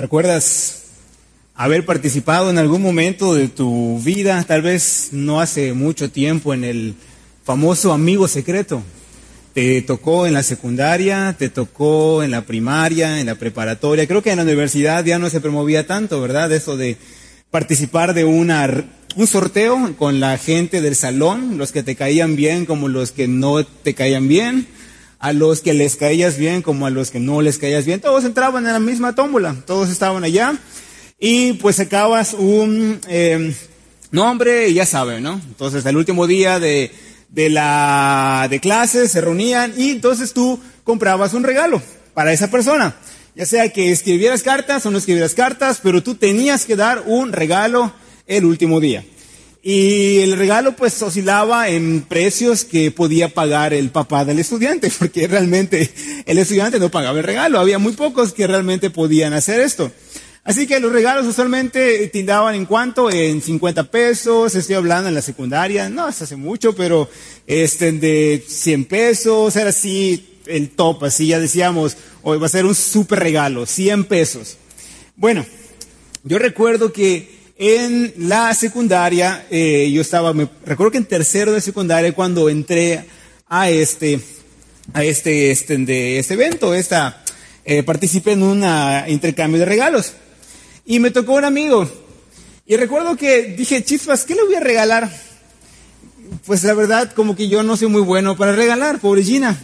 ¿Recuerdas haber participado en algún momento de tu vida, tal vez no hace mucho tiempo, en el famoso amigo secreto? Te tocó en la secundaria, te tocó en la primaria, en la preparatoria. Creo que en la universidad ya no se promovía tanto, ¿verdad? Eso de participar de una, un sorteo con la gente del salón, los que te caían bien como los que no te caían bien a los que les caías bien como a los que no les caías bien. Todos entraban en la misma tómbola, todos estaban allá. Y pues sacabas un eh, nombre y ya saben, ¿no? Entonces el último día de, de la de se reunían y entonces tú comprabas un regalo para esa persona. Ya sea que escribieras cartas o no escribieras cartas, pero tú tenías que dar un regalo el último día. Y el regalo pues oscilaba en precios que podía pagar el papá del estudiante, porque realmente el estudiante no pagaba el regalo, había muy pocos que realmente podían hacer esto. Así que los regalos usualmente tindaban en cuánto, en 50 pesos, estoy hablando en la secundaria, no, hace mucho, pero este, de 100 pesos, era así el top, así ya decíamos, hoy va a ser un super regalo, 100 pesos. Bueno, yo recuerdo que en la secundaria, eh, yo estaba, me recuerdo que en tercero de secundaria cuando entré a este, a este, este, de este evento, esta, eh, participé en un intercambio de regalos. Y me tocó un amigo. Y recuerdo que dije, chispas, ¿qué le voy a regalar? Pues la verdad, como que yo no soy muy bueno para regalar, pobre Gina.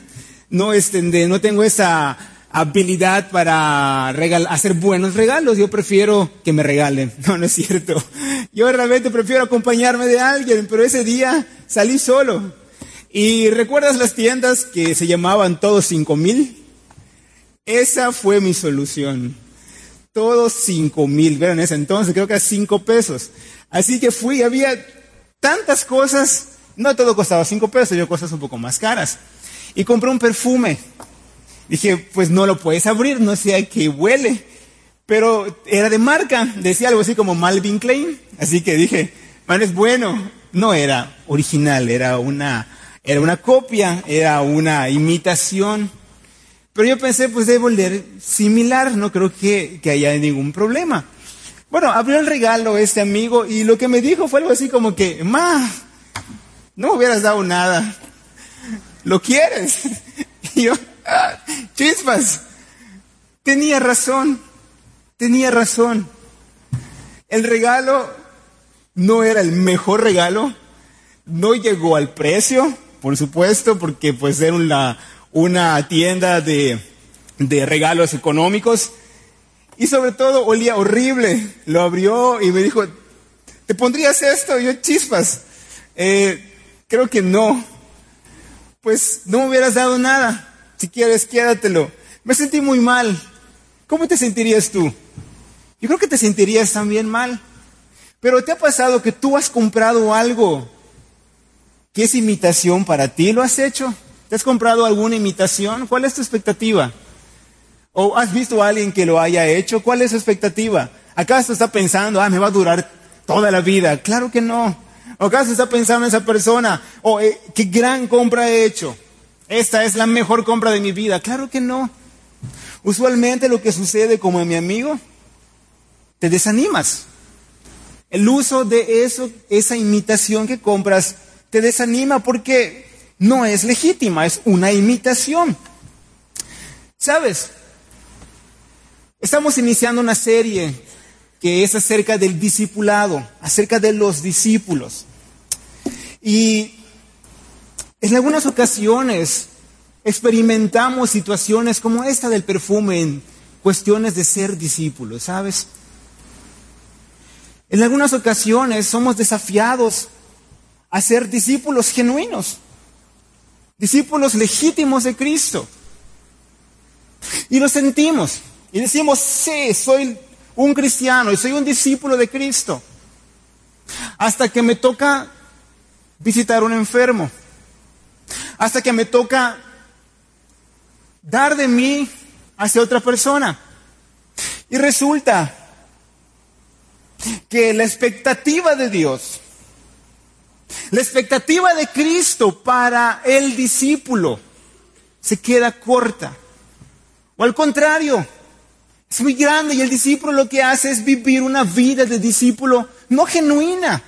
No, este, no tengo esa, habilidad para hacer buenos regalos. Yo prefiero que me regalen. No, no es cierto. Yo realmente prefiero acompañarme de alguien, pero ese día salí solo. ¿Y recuerdas las tiendas que se llamaban Todos Cinco Mil? Esa fue mi solución. Todos cinco mil. Vean, en ese entonces creo que a cinco pesos. Así que fui, había tantas cosas. No todo costaba cinco pesos, yo cosas un poco más caras. Y compré un perfume. Dije, pues no lo puedes abrir, no sé a qué huele. Pero era de marca, decía algo así como Malvin Klein. Así que dije, man, es bueno. No era original, era una, era una copia, era una imitación. Pero yo pensé, pues debe oler similar, no creo que, que haya ningún problema. Bueno, abrió el regalo este amigo y lo que me dijo fue algo así como que, ma, no me hubieras dado nada. ¿Lo quieres? Y yo, chispas. Tenía razón, tenía razón. El regalo no era el mejor regalo, no llegó al precio, por supuesto, porque pues era una, una tienda de, de regalos económicos y sobre todo olía horrible. Lo abrió y me dijo, ¿te pondrías esto? Y yo, chispas, eh, creo que no. Pues no me hubieras dado nada. Si quieres, quédatelo. Me sentí muy mal. ¿Cómo te sentirías tú? Yo creo que te sentirías también mal. Pero ¿te ha pasado que tú has comprado algo que es imitación para ti? ¿Lo has hecho? ¿Te has comprado alguna imitación? ¿Cuál es tu expectativa? ¿O has visto a alguien que lo haya hecho? ¿Cuál es su expectativa? ¿Acaso está pensando, ah, me va a durar toda la vida? Claro que no. ¿O acaso está pensando en esa persona? ¿O oh, qué gran compra he hecho? Esta es la mejor compra de mi vida. Claro que no. Usualmente lo que sucede como en mi amigo, te desanimas. El uso de eso, esa imitación que compras, te desanima porque no es legítima, es una imitación. ¿Sabes? Estamos iniciando una serie que es acerca del discipulado, acerca de los discípulos. Y en algunas ocasiones experimentamos situaciones como esta del perfume en cuestiones de ser discípulos, ¿sabes? En algunas ocasiones somos desafiados a ser discípulos genuinos, discípulos legítimos de Cristo. Y lo sentimos y decimos, sí, soy un cristiano y soy un discípulo de Cristo. Hasta que me toca visitar a un enfermo hasta que me toca dar de mí hacia otra persona. Y resulta que la expectativa de Dios, la expectativa de Cristo para el discípulo se queda corta. O al contrario, Es muy grande y el discípulo lo que hace es vivir una vida de discípulo no genuina.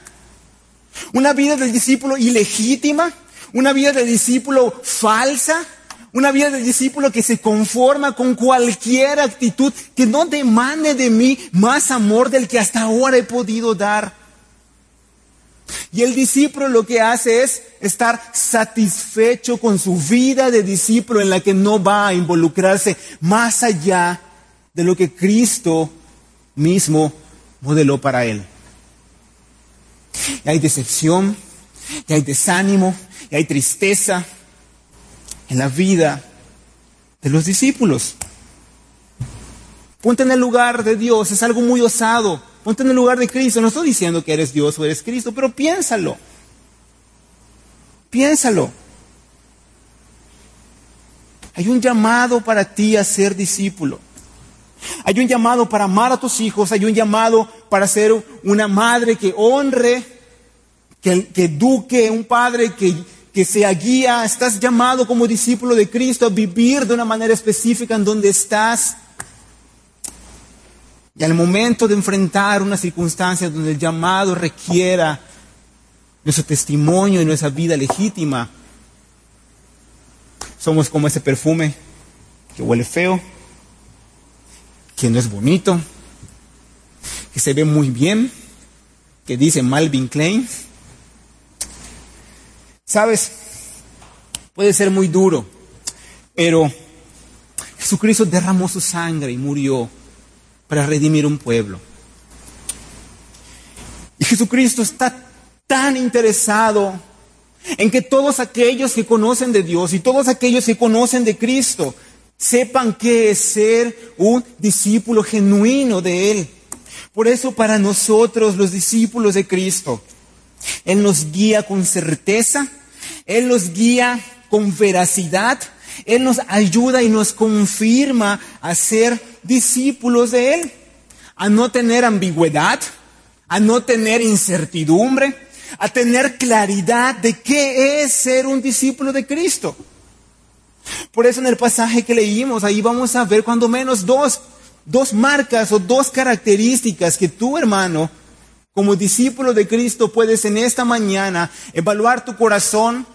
Una vida de discípulo ilegítima, una vida de discípulo falsa, una vida de discípulo que se conforma con cualquier actitud que no demande de mí más amor del que hasta ahora he podido dar. Y el discípulo lo que hace es estar satisfecho con su vida de discípulo en la que no va a involucrarse más allá de lo que Cristo mismo modeló para él. Y hay decepción, y hay desánimo, y hay tristeza en la vida de los discípulos. Ponte en el lugar de Dios, es algo muy osado. Ponte en el lugar de Cristo. No estoy diciendo que eres Dios o eres Cristo, pero piénsalo. Piénsalo. Hay un llamado para ti a ser discípulo. Hay un llamado para amar a tus hijos, hay un llamado para ser una madre que honre, que, que eduque, un padre que, que sea guía. Estás llamado como discípulo de Cristo a vivir de una manera específica en donde estás. Y al momento de enfrentar una circunstancia donde el llamado requiera nuestro testimonio y nuestra vida legítima, somos como ese perfume que huele feo, que no es bonito, que se ve muy bien, que dice Malvin Klein. Sabes, puede ser muy duro, pero Jesucristo derramó su sangre y murió para redimir un pueblo. Y Jesucristo está tan interesado en que todos aquellos que conocen de Dios y todos aquellos que conocen de Cristo sepan qué es ser un discípulo genuino de Él. Por eso para nosotros los discípulos de Cristo, Él nos guía con certeza, Él nos guía con veracidad, Él nos ayuda y nos confirma a ser discípulos de Él, a no tener ambigüedad, a no tener incertidumbre, a tener claridad de qué es ser un discípulo de Cristo. Por eso en el pasaje que leímos, ahí vamos a ver cuando menos dos, dos marcas o dos características que tú, hermano, como discípulo de Cristo, puedes en esta mañana evaluar tu corazón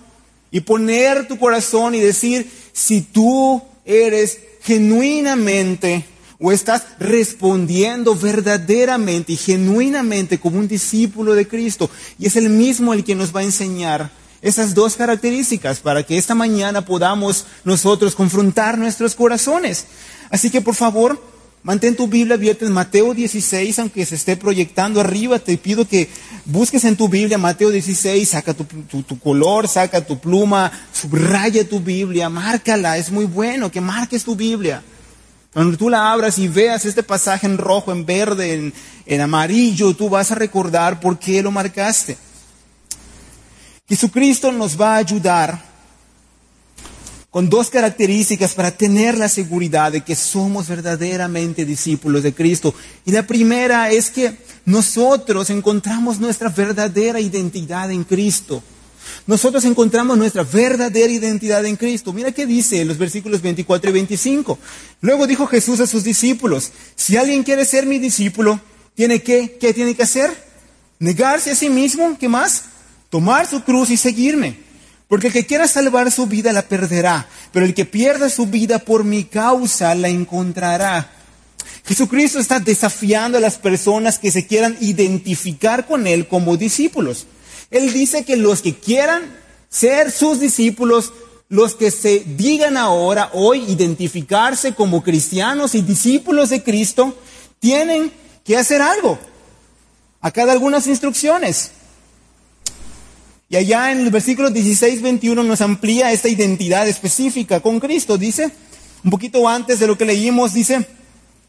y poner tu corazón y decir si tú eres genuinamente o estás respondiendo verdaderamente y genuinamente como un discípulo de Cristo. Y es el mismo el que nos va a enseñar esas dos características para que esta mañana podamos nosotros confrontar nuestros corazones. Así que por favor, mantén tu Biblia abierta en Mateo 16, aunque se esté proyectando arriba, te pido que busques en tu Biblia Mateo 16, saca tu, tu color, saca tu pluma, subraya tu Biblia, márcala, es muy bueno que marques tu Biblia. Cuando tú la abras y veas este pasaje en rojo, en verde, en, en amarillo, tú vas a recordar por qué lo marcaste. Jesucristo nos va a ayudar con dos características para tener la seguridad de que somos verdaderamente discípulos de Cristo. Y la primera es que nosotros encontramos nuestra verdadera identidad en Cristo. Nosotros encontramos nuestra verdadera identidad en Cristo. Mira qué dice en los versículos 24 y 25. Luego dijo Jesús a sus discípulos, si alguien quiere ser mi discípulo, ¿tiene que, ¿qué tiene que hacer? Negarse a sí mismo, ¿qué más? Tomar su cruz y seguirme. Porque el que quiera salvar su vida la perderá, pero el que pierda su vida por mi causa la encontrará. Jesucristo está desafiando a las personas que se quieran identificar con Él como discípulos. Él dice que los que quieran ser sus discípulos, los que se digan ahora, hoy, identificarse como cristianos y discípulos de Cristo, tienen que hacer algo. Acá da algunas instrucciones. Y allá en el versículo 16, 21 nos amplía esta identidad específica con Cristo. Dice, un poquito antes de lo que leímos, dice,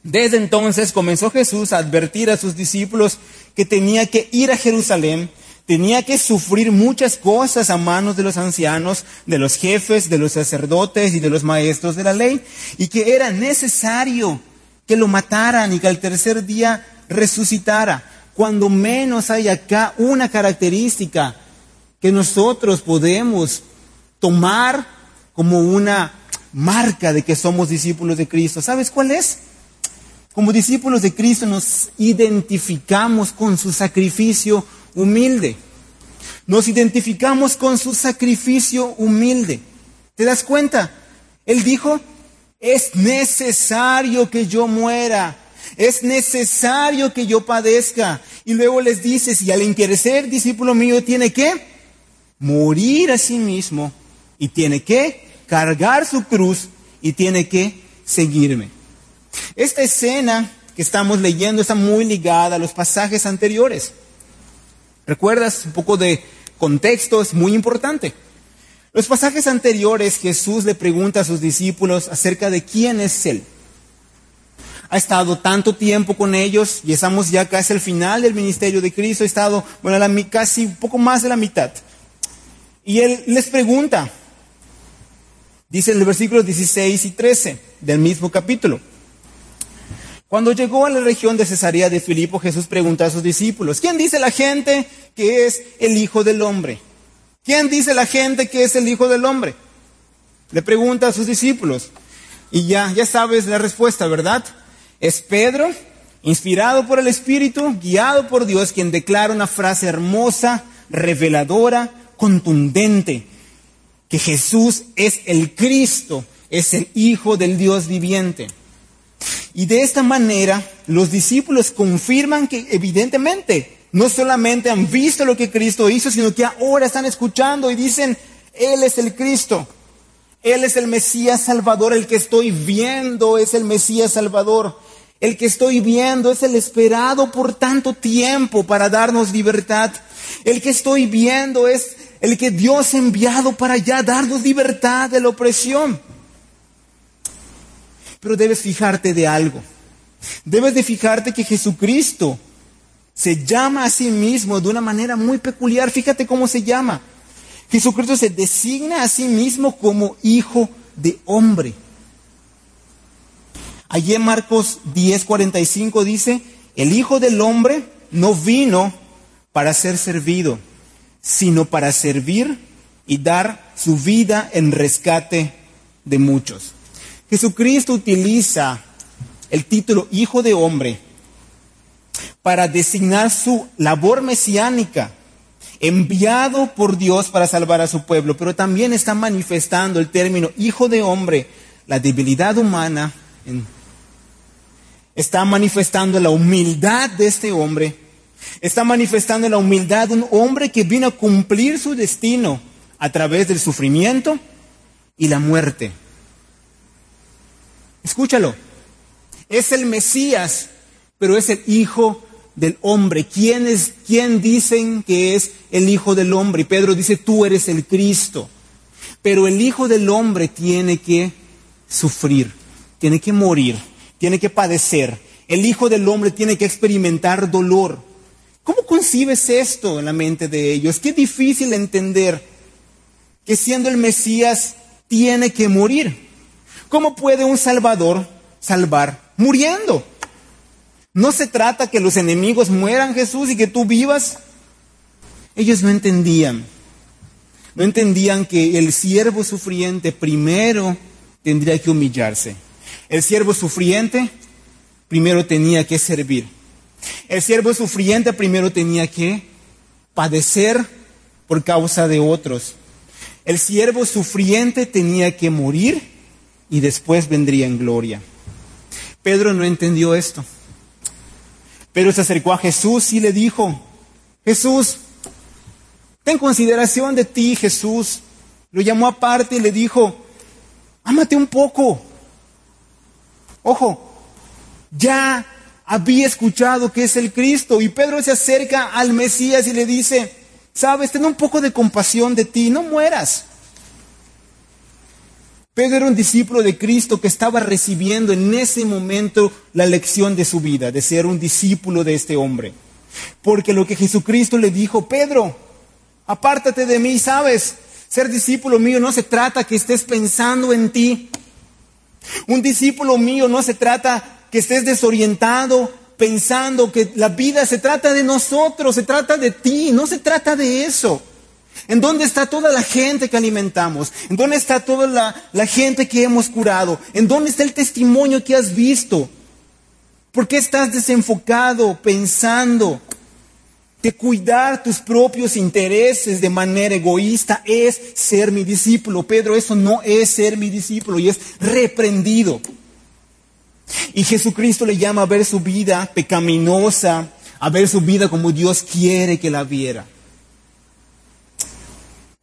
desde entonces comenzó Jesús a advertir a sus discípulos que tenía que ir a Jerusalén tenía que sufrir muchas cosas a manos de los ancianos, de los jefes, de los sacerdotes y de los maestros de la ley, y que era necesario que lo mataran y que al tercer día resucitara. Cuando menos hay acá una característica que nosotros podemos tomar como una marca de que somos discípulos de Cristo. ¿Sabes cuál es? Como discípulos de Cristo nos identificamos con su sacrificio humilde. Nos identificamos con su sacrificio humilde. ¿Te das cuenta? Él dijo, es necesario que yo muera, es necesario que yo padezca. Y luego les dice, si al interesar discípulo mío tiene que morir a sí mismo y tiene que cargar su cruz y tiene que seguirme. Esta escena que estamos leyendo está muy ligada a los pasajes anteriores. ¿Recuerdas un poco de contexto? Es muy importante. Los pasajes anteriores Jesús le pregunta a sus discípulos acerca de quién es Él. Ha estado tanto tiempo con ellos y estamos ya casi al final del ministerio de Cristo. Ha estado, bueno, casi un poco más de la mitad. Y Él les pregunta, dice en el versículo 16 y 13 del mismo capítulo. Cuando llegó a la región de Cesarea de Filipo, Jesús preguntó a sus discípulos, ¿quién dice la gente que es el Hijo del Hombre? ¿Quién dice la gente que es el Hijo del Hombre? Le pregunta a sus discípulos. Y ya, ya sabes la respuesta, ¿verdad? Es Pedro, inspirado por el Espíritu, guiado por Dios, quien declara una frase hermosa, reveladora, contundente, que Jesús es el Cristo, es el Hijo del Dios viviente. Y de esta manera los discípulos confirman que evidentemente no solamente han visto lo que Cristo hizo, sino que ahora están escuchando y dicen, Él es el Cristo, Él es el Mesías Salvador, el que estoy viendo es el Mesías Salvador, el que estoy viendo es el esperado por tanto tiempo para darnos libertad, el que estoy viendo es el que Dios ha enviado para ya darnos libertad de la opresión. Pero debes fijarte de algo, debes de fijarte que Jesucristo se llama a sí mismo de una manera muy peculiar. Fíjate cómo se llama. Jesucristo se designa a sí mismo como hijo de hombre. Allí en Marcos 10:45 dice, el hijo del hombre no vino para ser servido, sino para servir y dar su vida en rescate de muchos. Jesucristo utiliza el título hijo de hombre para designar su labor mesiánica, enviado por Dios para salvar a su pueblo, pero también está manifestando el término hijo de hombre, la debilidad humana, está manifestando la humildad de este hombre, está manifestando la humildad de un hombre que vino a cumplir su destino a través del sufrimiento y la muerte. Escúchalo, es el Mesías, pero es el Hijo del hombre. ¿Quién, es, ¿Quién dicen que es el Hijo del hombre? Y Pedro dice, tú eres el Cristo. Pero el Hijo del hombre tiene que sufrir, tiene que morir, tiene que padecer. El Hijo del hombre tiene que experimentar dolor. ¿Cómo concibes esto en la mente de ellos? Qué difícil entender que siendo el Mesías tiene que morir. ¿Cómo puede un Salvador salvar muriendo? No se trata que los enemigos mueran, Jesús, y que tú vivas. Ellos no entendían. No entendían que el siervo sufriente primero tendría que humillarse. El siervo sufriente primero tenía que servir. El siervo sufriente primero tenía que padecer por causa de otros. El siervo sufriente tenía que morir y después vendría en gloria. Pedro no entendió esto. Pero se acercó a Jesús y le dijo, Jesús, ten consideración de ti, Jesús. Lo llamó aparte y le dijo, ámate un poco. Ojo, ya había escuchado que es el Cristo. Y Pedro se acerca al Mesías y le dice, sabes, ten un poco de compasión de ti, no mueras. Pedro era un discípulo de Cristo que estaba recibiendo en ese momento la lección de su vida, de ser un discípulo de este hombre. Porque lo que Jesucristo le dijo, Pedro, apártate de mí, sabes, ser discípulo mío no se trata que estés pensando en ti. Un discípulo mío no se trata que estés desorientado, pensando que la vida se trata de nosotros, se trata de ti, no se trata de eso. ¿En dónde está toda la gente que alimentamos? ¿En dónde está toda la, gente que hemos curado? ¿En dónde está el testimonio que has visto? ¿Por qué estás desenfocado pensando de cuidar tus propios intereses de manera egoísta? Es ser mi discípulo. Pedro, eso no es ser mi discípulo y es reprendido. Y Jesucristo le llama a ver su vida pecaminosa, a ver su vida como Dios quiere que la viera.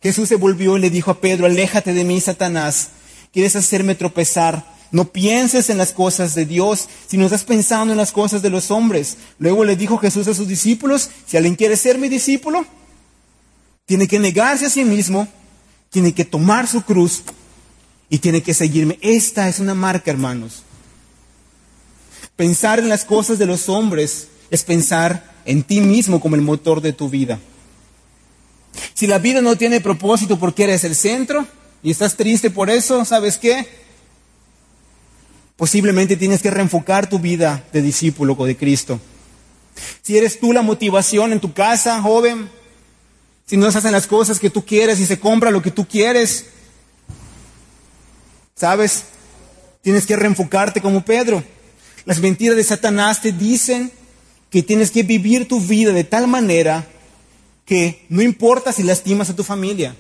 Jesús se volvió y le dijo a Pedro, aléjate de mí, Satanás, quieres hacerme tropezar. No pienses en las cosas de Dios, sino estás pensando en las cosas de los hombres. Luego le dijo Jesús a sus discípulos, si alguien quiere ser mi discípulo, tiene que negarse a sí mismo, tiene que tomar su cruz y tiene que seguirme. Esta es una marca, hermanos. Pensar en las cosas de los hombres es pensar en ti mismo como el motor de tu vida. Si la vida no tiene propósito porque eres el centro y estás triste por eso, ¿sabes qué? Posiblemente tienes que reenfocar tu vida de discípulo de Cristo. Si eres tú la motivación en tu casa, joven, si no se hacen las cosas que tú quieres y se compra lo que tú quieres, ¿sabes? Tienes que reenfocarte como Pedro. Las mentiras de Satanás te dicen que tienes que vivir tu vida de tal manera que no importa si lastimas a tu familia,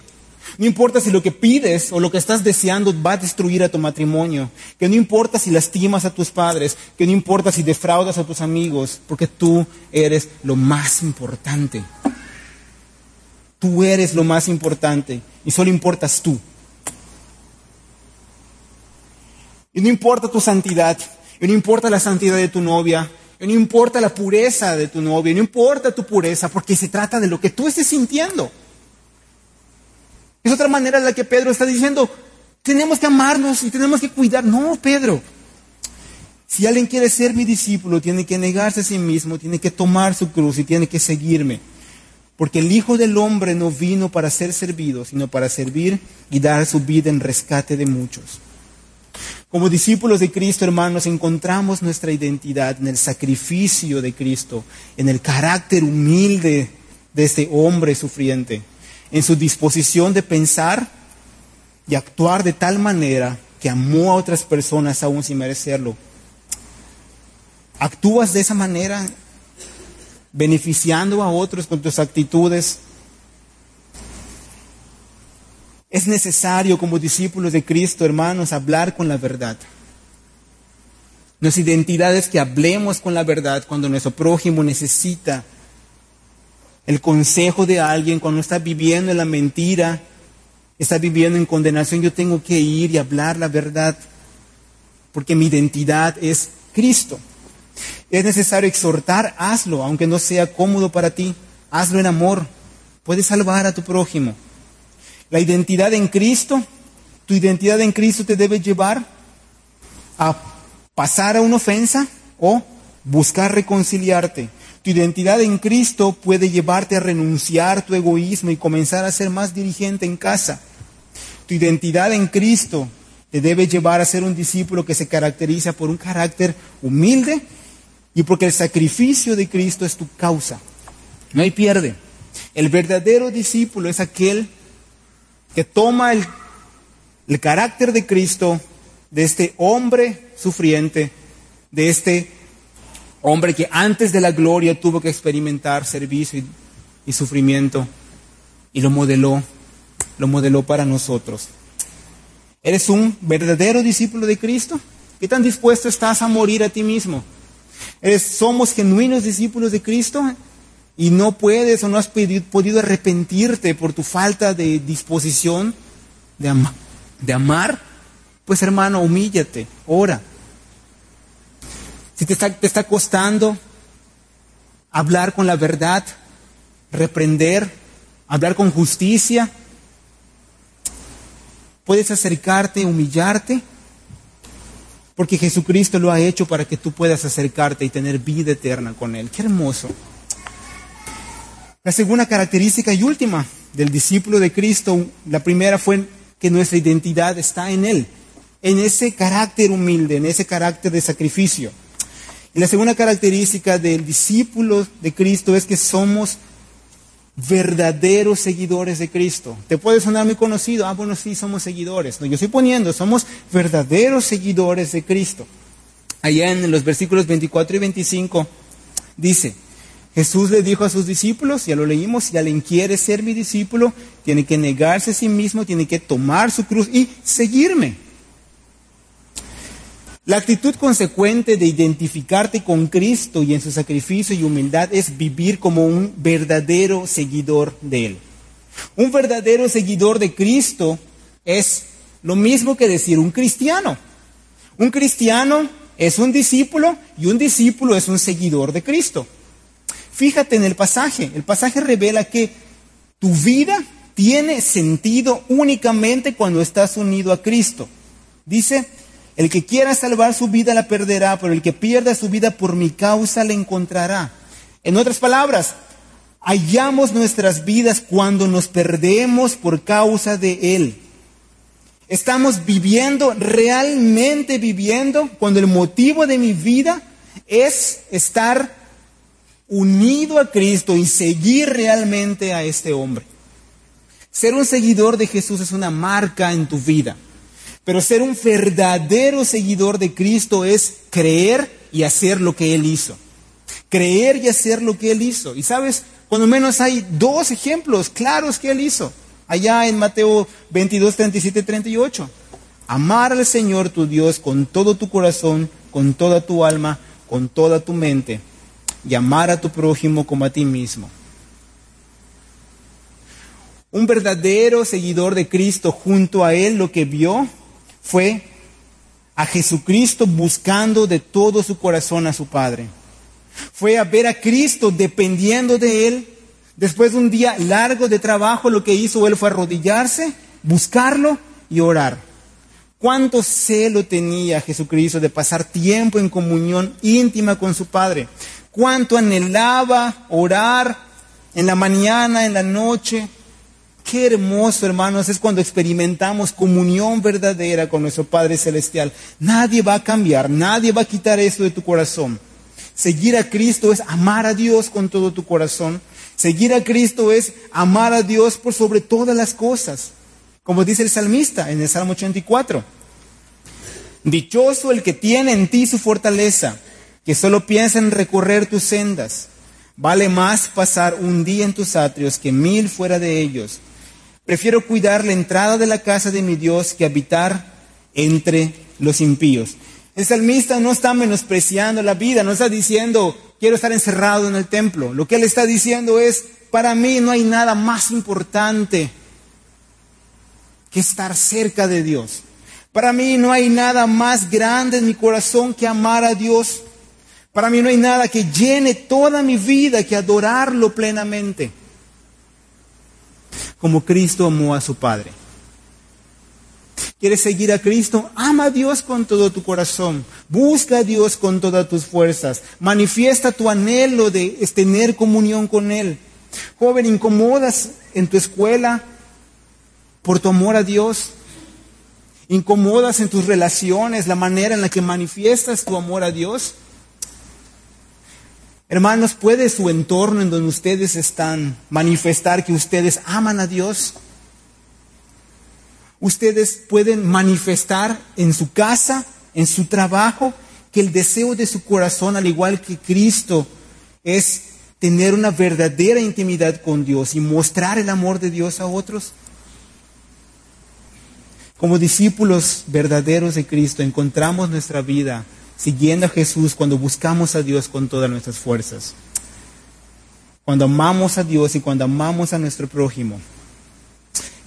no importa si lo que pides o lo que estás deseando va a destruir a tu matrimonio, que no importa si lastimas a tus padres, que no importa si defraudas a tus amigos, porque tú eres lo más importante. Tú eres lo más importante y solo importas tú. Y no importa tu santidad, y no importa la santidad de tu novia, y no importa la pureza de tu novia, no importa tu pureza, porque se trata de lo que tú estés sintiendo. Es otra manera en la que Pedro está diciendo, tenemos que amarnos y tenemos que cuidar. No, Pedro. Si alguien quiere ser mi discípulo, tiene que negarse a sí mismo, tiene que tomar su cruz y tiene que seguirme. Porque el Hijo del Hombre no vino para ser servido, sino para servir y dar su vida en rescate de muchos. Como discípulos de Cristo, hermanos, encontramos nuestra identidad en el sacrificio de Cristo, en el carácter humilde de este hombre sufriente en su disposición de pensar y actuar de tal manera que amó a otras personas aún sin merecerlo. ¿Actúas de esa manera beneficiando a otros con tus actitudes? Es necesario como discípulos de Cristo, hermanos, hablar con la verdad. Nuestra identidad es que hablemos con la verdad cuando nuestro prójimo necesita el consejo de alguien cuando está viviendo en la mentira, está viviendo en condenación, yo tengo que ir y hablar la verdad, porque mi identidad es Cristo. Es necesario exhortar, hazlo, aunque no sea cómodo para ti, hazlo en amor, puedes salvar a tu prójimo. La identidad en Cristo, tu identidad en Cristo te debe llevar a pasar a una ofensa o buscar reconciliarte. Tu identidad en Cristo puede llevarte a renunciar tu egoísmo y comenzar a ser más dirigente en casa. Tu identidad en Cristo te debe llevar a ser un discípulo que se caracteriza por un carácter humilde y porque el sacrificio de Cristo es tu causa. No hay pierde. El verdadero discípulo es aquel que toma el, carácter de Cristo, de este hombre sufriente, de este hombre que antes de la gloria tuvo que experimentar servicio y, sufrimiento y lo modeló, lo modeló para nosotros. ¿Eres un verdadero discípulo de Cristo? ¿Qué tan dispuesto estás a morir a ti mismo? ¿Eres, ¿Somos genuinos discípulos de Cristo? Y no puedes o no has podido arrepentirte por tu falta de disposición de, amar. Pues hermano, humíllate, ora, si te está, costando hablar con la verdad, reprender, hablar con justicia, puedes acercarte, humillarte, porque Jesucristo lo ha hecho para que tú puedas acercarte y tener vida eterna con Él. Qué hermoso. La segunda característica y última del discípulo de Cristo, la primera fue que nuestra identidad está en Él, en ese carácter humilde, en ese carácter de sacrificio. Y la segunda característica del discípulo de Cristo es que somos verdaderos seguidores de Cristo. Te puede sonar muy conocido, ah, bueno, sí, somos seguidores. No, yo estoy poniendo, somos verdaderos seguidores de Cristo. allá en los versículos 24 y 25, dice, Jesús le dijo a sus discípulos, ya lo leímos, si alguien quiere ser mi discípulo, tiene que negarse a sí mismo, tiene que tomar su cruz y seguirme. La actitud consecuente de identificarte con Cristo y en su sacrificio y humildad es vivir como un verdadero seguidor de Él. Un verdadero seguidor de Cristo es lo mismo que decir un cristiano. Un cristiano es un discípulo y un discípulo es un seguidor de Cristo. Fíjate en el pasaje. El pasaje revela que tu vida tiene sentido únicamente cuando estás unido a Cristo. Dice, el que quiera salvar su vida la perderá, pero el que pierda su vida por mi causa la encontrará. En otras palabras, hallamos nuestras vidas cuando nos perdemos por causa de Él. Estamos viviendo, realmente viviendo, cuando el motivo de mi vida es estar unido a Cristo y seguir realmente a este hombre. Ser un seguidor de Jesús es una marca en tu vida, pero ser un verdadero seguidor de Cristo es creer y hacer lo que Él hizo. Creer y hacer lo que Él hizo. Y sabes, cuando menos hay dos ejemplos claros que Él hizo. Allá en Mateo 22, 37, 38. Amar al Señor tu Dios con todo tu corazón, con toda tu alma, con toda tu mente y amar a tu prójimo como a ti mismo. Un verdadero seguidor de Cristo junto a él lo que vio fue a Jesucristo buscando de todo su corazón a su Padre. Fue a ver a Cristo dependiendo de él. Después de un día largo de trabajo, lo que hizo él fue arrodillarse, buscarlo y orar. ¿Cuánto celo tenía Jesucristo de pasar tiempo en comunión íntima con su Padre? Cuánto anhelaba orar en la mañana, en la noche. Qué hermoso, hermanos, es cuando experimentamos comunión verdadera con nuestro Padre Celestial. Nadie va a cambiar, nadie va a quitar eso de tu corazón. Seguir a Cristo es amar a Dios con todo tu corazón. Seguir a Cristo es amar a Dios por sobre todas las cosas. Como dice el salmista en el Salmo 84. Dichoso el que tiene en ti su fortaleza que solo piensa en recorrer tus sendas. Vale más pasar un día en tus atrios que mil fuera de ellos. Prefiero cuidar la entrada de la casa de mi Dios que habitar entre los impíos. El salmista no está menospreciando la vida, no está diciendo quiero estar encerrado en el templo. Lo que él está diciendo es, para mí no hay nada más importante que estar cerca de Dios. Para mí no hay nada más grande en mi corazón que amar a Dios. Para mí no hay nada que llene toda mi vida que adorarlo plenamente. Como Cristo amó a su Padre. ¿Quieres seguir a Cristo? Ama a Dios con todo tu corazón. Busca a Dios con todas tus fuerzas. Manifiesta tu anhelo de tener comunión con Él. Joven, incomodas en tu escuela por tu amor a Dios. Incomodas en tus relaciones la manera en la que manifiestas tu amor a Dios. Hermanos, ¿puede su entorno en donde ustedes están manifestar que ustedes aman a Dios? Ustedes pueden manifestar en su casa, en su trabajo, que el deseo de su corazón, al igual que Cristo, es tener una verdadera intimidad con Dios y mostrar el amor de Dios a otros. Como discípulos verdaderos de Cristo, encontramos nuestra vida siguiendo a Jesús cuando buscamos a Dios con todas nuestras fuerzas. Cuando amamos a Dios y cuando amamos a nuestro prójimo.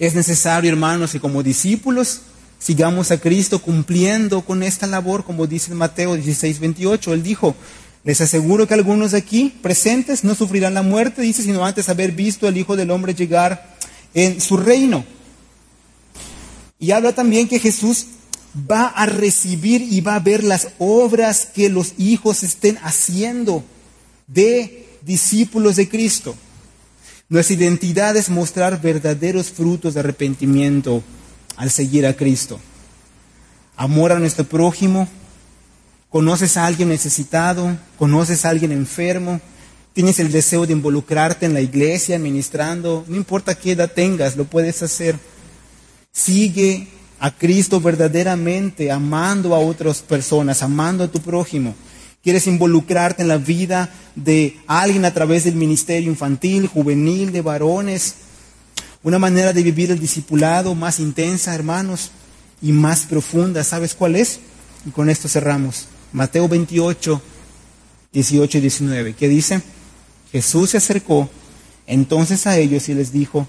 Es necesario, hermanos, que como discípulos sigamos a Cristo cumpliendo con esta labor, como dice Mateo 16, 28. Él dijo, les aseguro que algunos de aquí presentes no sufrirán la muerte, dice, sino antes haber visto al Hijo del Hombre llegar en su reino. Y habla también que Jesús va a recibir y va a ver las obras que los hijos estén haciendo de discípulos de Cristo. Nuestra identidad es mostrar verdaderos frutos de arrepentimiento al seguir a Cristo. Amor a nuestro prójimo. Conoces a alguien necesitado, conoces a alguien enfermo, tienes el deseo de involucrarte en la iglesia, ministrando, no importa qué edad tengas, lo puedes hacer. Sigue a Cristo verdaderamente, amando a otras personas, amando a tu prójimo. Quieres involucrarte en la vida de alguien a través del ministerio infantil, juvenil, de varones. Una manera de vivir el discipulado más intensa, hermanos, y más profunda. ¿Sabes cuál es? Y con esto cerramos. Mateo 28, 18 y 19. ¿Qué dice? Jesús se acercó entonces a ellos y les dijo,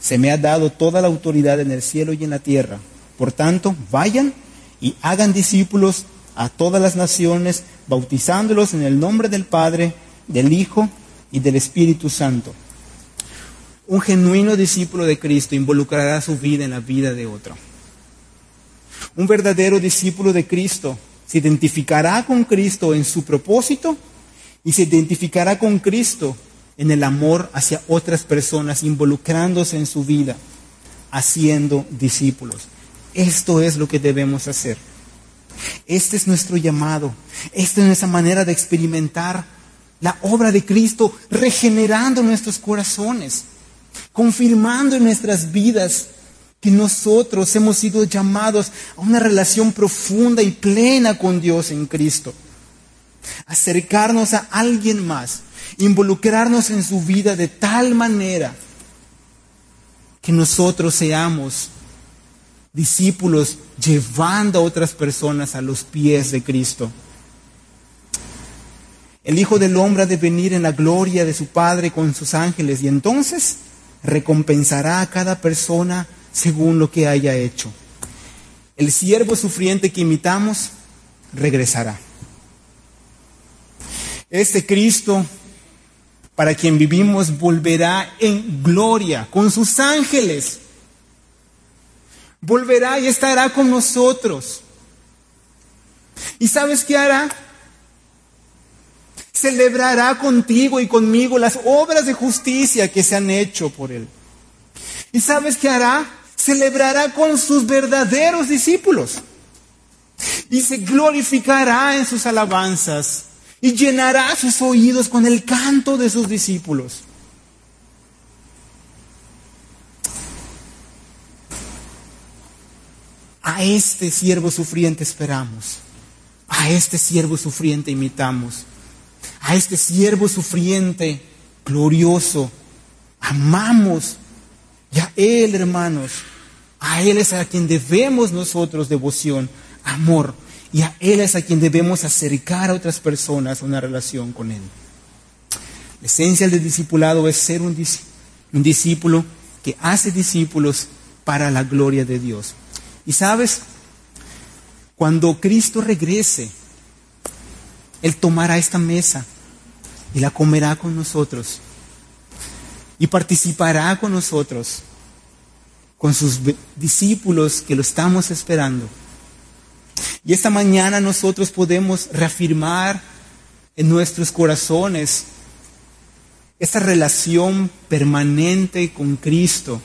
se me ha dado toda la autoridad en el cielo y en la tierra. Por tanto, vayan y hagan discípulos a todas las naciones, bautizándolos en el nombre del Padre, del Hijo y del Espíritu Santo. Un genuino discípulo de Cristo involucrará su vida en la vida de otro. Un verdadero discípulo de Cristo se identificará con Cristo en su propósito y se identificará con Cristo en el amor hacia otras personas, involucrándose en su vida, haciendo discípulos. Esto es lo que debemos hacer. Este es nuestro llamado. Esta es nuestra manera de experimentar la obra de Cristo, regenerando nuestros corazones, confirmando en nuestras vidas que nosotros hemos sido llamados a una relación profunda y plena con Dios en Cristo. Acercarnos a alguien más, involucrarnos en su vida de tal manera que nosotros seamos discípulos llevando a otras personas a los pies de Cristo. El Hijo del Hombre ha de venir en la gloria de su Padre con sus ángeles y entonces recompensará a cada persona según lo que haya hecho. El siervo sufriente que imitamos regresará. Este Cristo para quien vivimos volverá en gloria con sus ángeles volverá y estará con nosotros. ¿Y sabes qué hará? Celebrará contigo y conmigo las obras de justicia que se han hecho por Él. ¿Y sabes qué hará? Celebrará con sus verdaderos discípulos. Y se glorificará en sus alabanzas y llenará sus oídos con el canto de sus discípulos. A este siervo sufriente esperamos. A este siervo sufriente imitamos. A este siervo sufriente glorioso amamos. Y a Él, hermanos, a Él es a quien debemos nosotros devoción, amor. Y a Él es a quien debemos acercar a otras personas una relación con Él. La esencia del discipulado es ser un discípulo que hace discípulos para la gloria de Dios. Y sabes, cuando Cristo regrese, Él tomará esta mesa y la comerá con nosotros y participará con nosotros, con sus discípulos que lo estamos esperando. Y esta mañana nosotros podemos reafirmar en nuestros corazones esta relación permanente con Cristo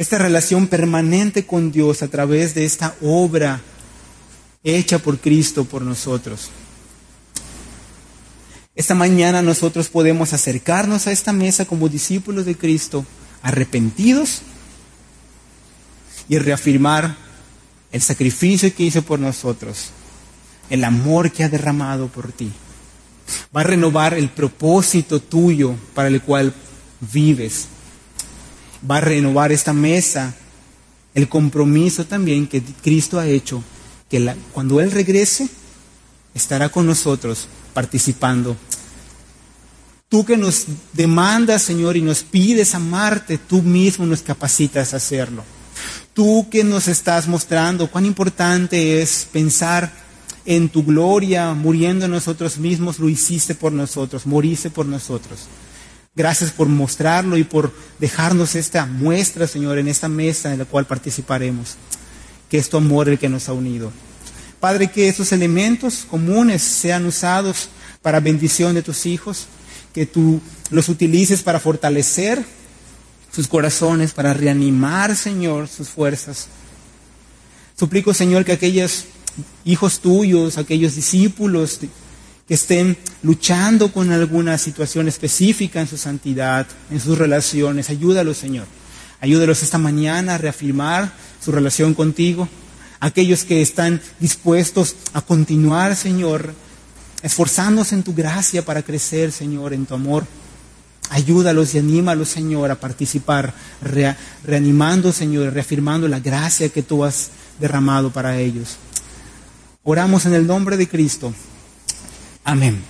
esta relación permanente con Dios a través de esta obra hecha por Cristo por nosotros. Esta mañana nosotros podemos acercarnos a esta mesa como discípulos de Cristo, arrepentidos y reafirmar el sacrificio que hizo por nosotros, el amor que ha derramado por ti. Va a renovar el propósito tuyo para el cual vives va a renovar esta mesa, el compromiso también que Cristo ha hecho, que cuando Él regrese, estará con nosotros participando. Tú que nos demandas, Señor, y nos pides amarte, tú mismo nos capacitas a hacerlo. Tú que nos estás mostrando cuán importante es pensar en tu gloria, muriendo en nosotros mismos, lo hiciste por nosotros, moriste por nosotros. Gracias por mostrarlo y por dejarnos esta muestra, Señor, en esta mesa en la cual participaremos. Que es tu amor el que nos ha unido. Padre, que esos elementos comunes sean usados para bendición de tus hijos, que tú los utilices para fortalecer sus corazones, para reanimar, Señor, sus fuerzas. Suplico, Señor, que aquellos hijos tuyos, aquellos discípulos, que estén luchando con alguna situación específica en su santidad, en sus relaciones. Ayúdalos, Señor. Ayúdalos esta mañana a reafirmar su relación contigo. Aquellos que están dispuestos a continuar, Señor, esforzándose en tu gracia para crecer, Señor, en tu amor. Ayúdalos y anímalos, Señor, a participar, reanimando, Señor, reafirmando la gracia que tú has derramado para ellos. Oramos en el nombre de Cristo. Amén.